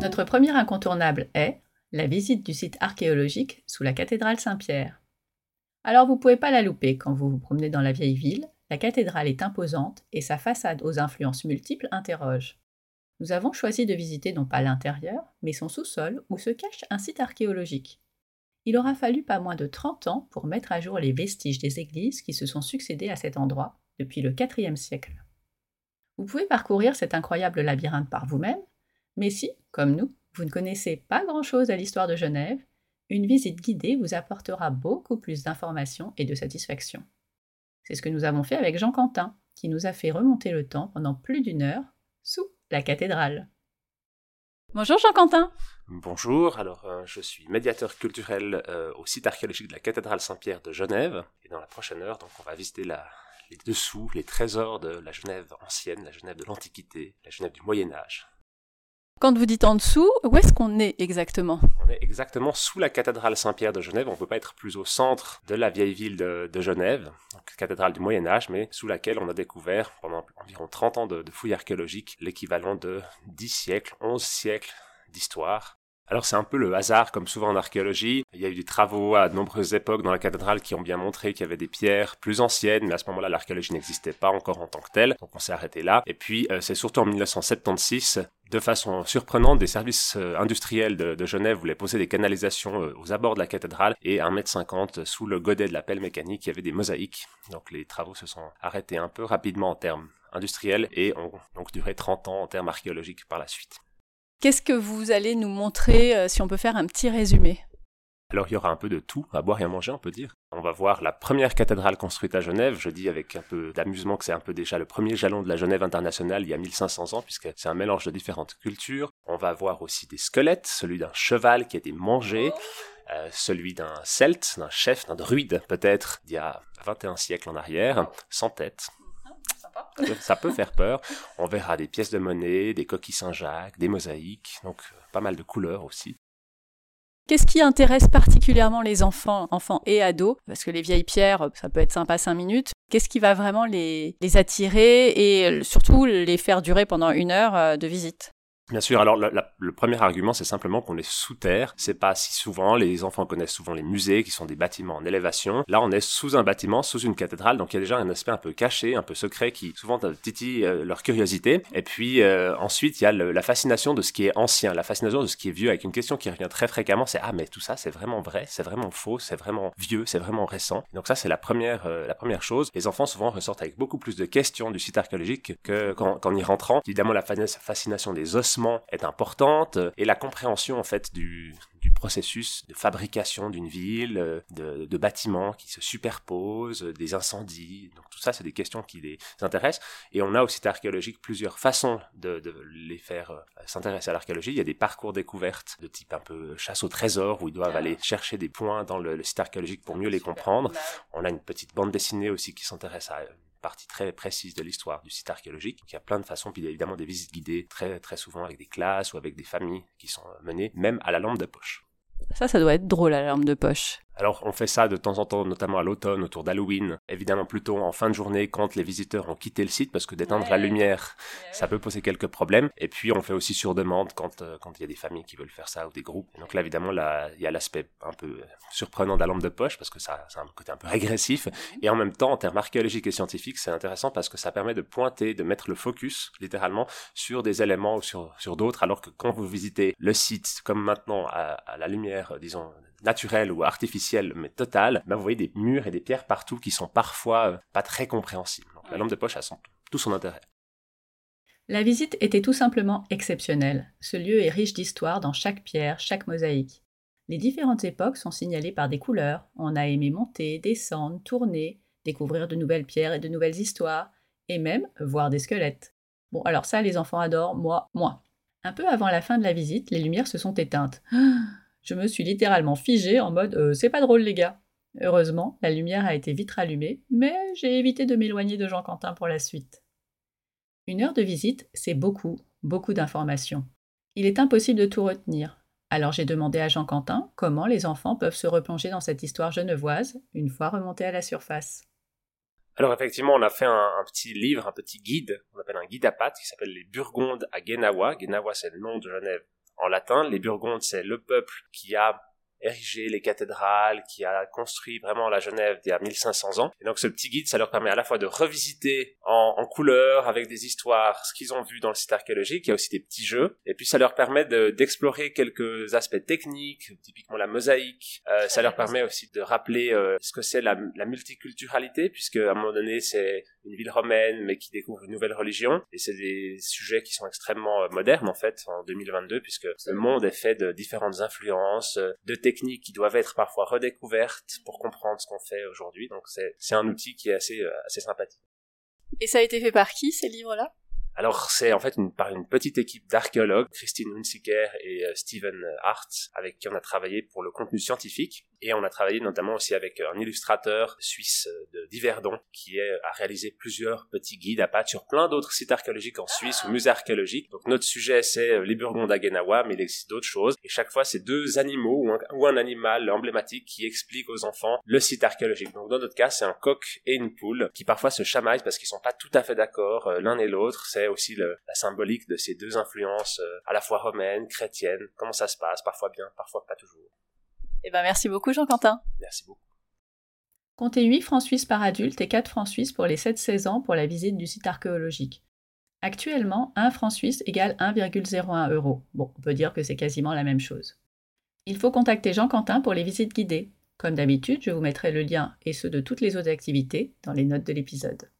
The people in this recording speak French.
Notre premier incontournable est la visite du site archéologique sous la cathédrale Saint-Pierre. Alors vous ne pouvez pas la louper quand vous vous promenez dans la vieille ville, la cathédrale est imposante et sa façade aux influences multiples interroge. Nous avons choisi de visiter non pas l'intérieur, mais son sous-sol où se cache un site archéologique. Il aura fallu pas moins de 30 ans pour mettre à jour les vestiges des églises qui se sont succédés à cet endroit depuis le IVe siècle. Vous pouvez parcourir cet incroyable labyrinthe par vous-même, mais si, comme nous, vous ne connaissez pas grand-chose à l'histoire de Genève, une visite guidée vous apportera beaucoup plus d'informations et de satisfaction. C'est ce que nous avons fait avec Jean Quentin, qui nous a fait remonter le temps pendant plus d'une heure sous la cathédrale. Bonjour Jean Quentin. Bonjour, alors euh, je suis médiateur culturel euh, au site archéologique de la cathédrale Saint-Pierre de Genève. Et dans la prochaine heure, donc, on va visiter les dessous, les trésors de la Genève ancienne, la Genève de l'Antiquité, la Genève du Moyen Âge. Quand vous dites en dessous, où est-ce qu'on est exactement? On est exactement sous la cathédrale Saint-Pierre de Genève. On ne peut pas être plus au centre de la vieille ville de, Genève, cathédrale du Moyen Âge, mais sous laquelle on a découvert pendant environ 30 ans de, fouilles archéologiques l'équivalent de 10 siècles, 11 siècles d'histoire alors c'est un peu le hasard, comme souvent en archéologie. Il y a eu des travaux à de nombreuses époques dans la cathédrale qui ont bien montré qu'il y avait des pierres plus anciennes, mais à ce moment-là l'archéologie n'existait pas encore en tant que telle, donc on s'est arrêté là. Et puis euh, c'est surtout en 1976 de façon surprenante, des services euh, industriels de, Genève voulaient poser des canalisations euh, aux abords de la cathédrale et à 1m50 sous le godet de la pelle mécanique, il y avait des mosaïques. Donc les travaux se sont arrêtés un peu rapidement en termes industriels et ont donc duré 30 ans en termes archéologiques par la suite. Qu'est-ce que vous allez nous montrer euh, si on peut faire un petit résumé? Alors il y aura un peu de tout, à boire et à manger on peut dire. On va voir la première cathédrale construite à Genève, je dis avec un peu d'amusement que c'est un peu déjà le premier jalon de la Genève internationale il y a 1500 ans puisque c'est un mélange de différentes cultures. On va voir aussi des squelettes, celui d'un cheval qui a été mangé, euh, celui d'un celte, d'un chef, d'un druide peut-être d'il y a 21 siècles en arrière, sans tête, ça peut, faire peur. On verra des pièces de monnaie, des coquilles Saint-Jacques, des mosaïques, donc euh, pas mal de couleurs aussi. Qu'est-ce qui intéresse particulièrement les enfants, enfants et ados? Parce que les vieilles pierres, ça peut être sympa cinq minutes. Qu'est-ce qui va vraiment les, attirer et surtout les faire durer pendant une heure euh, de visite? Bien sûr. Alors, le premier argument, c'est simplement qu'on est sous terre. C'est pas si souvent. Les enfants connaissent souvent les musées, qui sont des bâtiments en élévation. Là, on est sous un bâtiment, sous une cathédrale. Donc, il y a déjà un aspect un peu caché, un peu secret, qui souvent titille euh, leur curiosité. Et puis, euh, ensuite, il y a la fascination de ce qui est ancien, la fascination de ce qui est vieux, avec une question qui revient très fréquemment. C'est ah, mais tout ça, c'est vraiment vrai, c'est vraiment faux, c'est vraiment vieux, c'est vraiment récent. Donc ça, c'est la première, euh, la première chose. Les enfants souvent ressortent avec beaucoup plus de questions du site archéologique que qu'en y rentrant. Évidemment, la fascination des ossements est importante et la compréhension en fait du, du processus de fabrication d'une ville, euh, de, de, bâtiments qui se superposent, des incendies. Donc tout ça, c'est des questions qui les intéressent. Et on a au site archéologique plusieurs façons de, de les faire euh, s'intéresser à l'archéologie. Il y a des parcours découvertes de type un peu chasse au trésor où ils doivent aller chercher des points dans le, le site archéologique pour mieux les comprendre. On a une petite bande dessinée aussi qui s'intéresse à partie très précise de l'histoire du site archéologique. il y a plein de façons, puis il y a évidemment des visites guidées très très souvent avec des classes ou avec des familles qui sont menées, même à la lampe de poche. Ça, ça doit être drôle la lampe de poche. Alors on fait ça de temps en temps, notamment à l'automne, autour d'Halloween, évidemment plutôt en fin de journée quand les visiteurs ont quitté le site, parce que d'éteindre la lumière, ça peut poser quelques problèmes. Et puis on fait aussi sur demande quand euh, quand il y a des familles qui veulent faire ça ou des groupes. donc là évidemment là il y a l'aspect un peu surprenant de la lampe de poche parce que ça, ça a un côté un peu régressif. Et en même temps en termes archéologiques et scientifiques, c'est intéressant parce que ça permet de pointer, de mettre le focus littéralement sur des éléments ou sur sur d'autres, alors que quand vous visitez le site comme maintenant à, à la lumière, disons naturel ou artificiel, mais total, ben vous voyez des murs et des pierres partout qui sont parfois euh, pas très compréhensibles. la lampe de poche a tout son intérêt. La visite était tout simplement exceptionnelle. Ce lieu est riche d'histoire dans chaque pierre, chaque mosaïque. Les différentes époques sont signalées par des couleurs. On a aimé monter, descendre, tourner, découvrir de nouvelles pierres et de nouvelles histoires, et même voir des squelettes. Bon, alors ça, les enfants adorent, moi, moins. Un peu avant la fin de la visite, les lumières se sont éteintes. Je me suis littéralement figée en mode euh, c'est pas drôle les gars. Heureusement, la lumière a été vite rallumée, mais j'ai évité de m'éloigner de Jean Quentin pour la suite. Une heure de visite, c'est beaucoup, beaucoup d'informations. Il est impossible de tout retenir. Alors j'ai demandé à Jean Quentin comment les enfants peuvent se replonger dans cette histoire genevoise une fois remontés à la surface. Alors effectivement, on a fait un, petit livre, un petit guide, on appelle un guide à pattes, qui s'appelle Les Burgondes à Genawa. Genawa, c'est le nom de Genève en latin. Les Burgondes, c'est le peuple qui a érigé les cathédrales, qui a construit vraiment la Genève il y a 1500 ans. Et donc ce petit guide, ça leur permet à la fois de revisiter en, en couleur, avec des histoires, ce qu'ils ont vu dans le site archéologique, il y a aussi des petits jeux, et puis ça leur permet d'explorer quelques aspects techniques, typiquement la mosaïque, euh, ça leur permet aussi de rappeler euh, ce que c'est la, la, multiculturalité, puisque à un moment donné c'est une ville romaine, mais qui découvre une nouvelle religion, et c'est des sujets qui sont extrêmement euh, modernes en fait, en 2022, puisque le monde est fait de différentes influences, de techniques qui doivent être parfois redécouvertes pour comprendre ce qu'on fait aujourd'hui. Donc c'est un outil qui est assez, euh, assez sympathique. Et ça a été fait par qui ces livres-là? Alors c'est en fait une, par une petite équipe d'archéologues, Christine Hunziker et euh, Steven Hart, avec qui on a travaillé pour le contenu scientifique. Et on a travaillé notamment aussi avec un illustrateur suisse euh, de Diverdon qui a réalisé plusieurs petits guides à pattes sur plein d'autres sites archéologiques en Suisse ou musées archéologiques. Donc notre sujet c'est euh, les Burgondes à Genawa, mais il existe d'autres choses. Et chaque fois c'est deux animaux ou un, animal emblématique qui explique aux enfants le site archéologique. Donc dans notre cas c'est un coq et une poule qui parfois se chamaillent parce qu'ils sont pas tout à fait d'accord l'un et l'autre. C'est aussi la symbolique de ces deux influences euh, à la fois romaines, chrétiennes. Comment ça se passe? Parfois bien, parfois pas toujours. Eh ben merci beaucoup Jean-Quentin. Merci beaucoup. Comptez 8 francs suisses par adulte et 4 francs suisses pour les 7-16 ans pour la visite du site archéologique. Actuellement, 1 franc suisse égale 1,01 euros. Bon, on peut dire que c'est quasiment la même chose. Il faut contacter Jean-Quentin pour les visites guidées. Comme d'habitude, je vous mettrai le lien et ceux de toutes les autres activités dans les notes de l'épisode.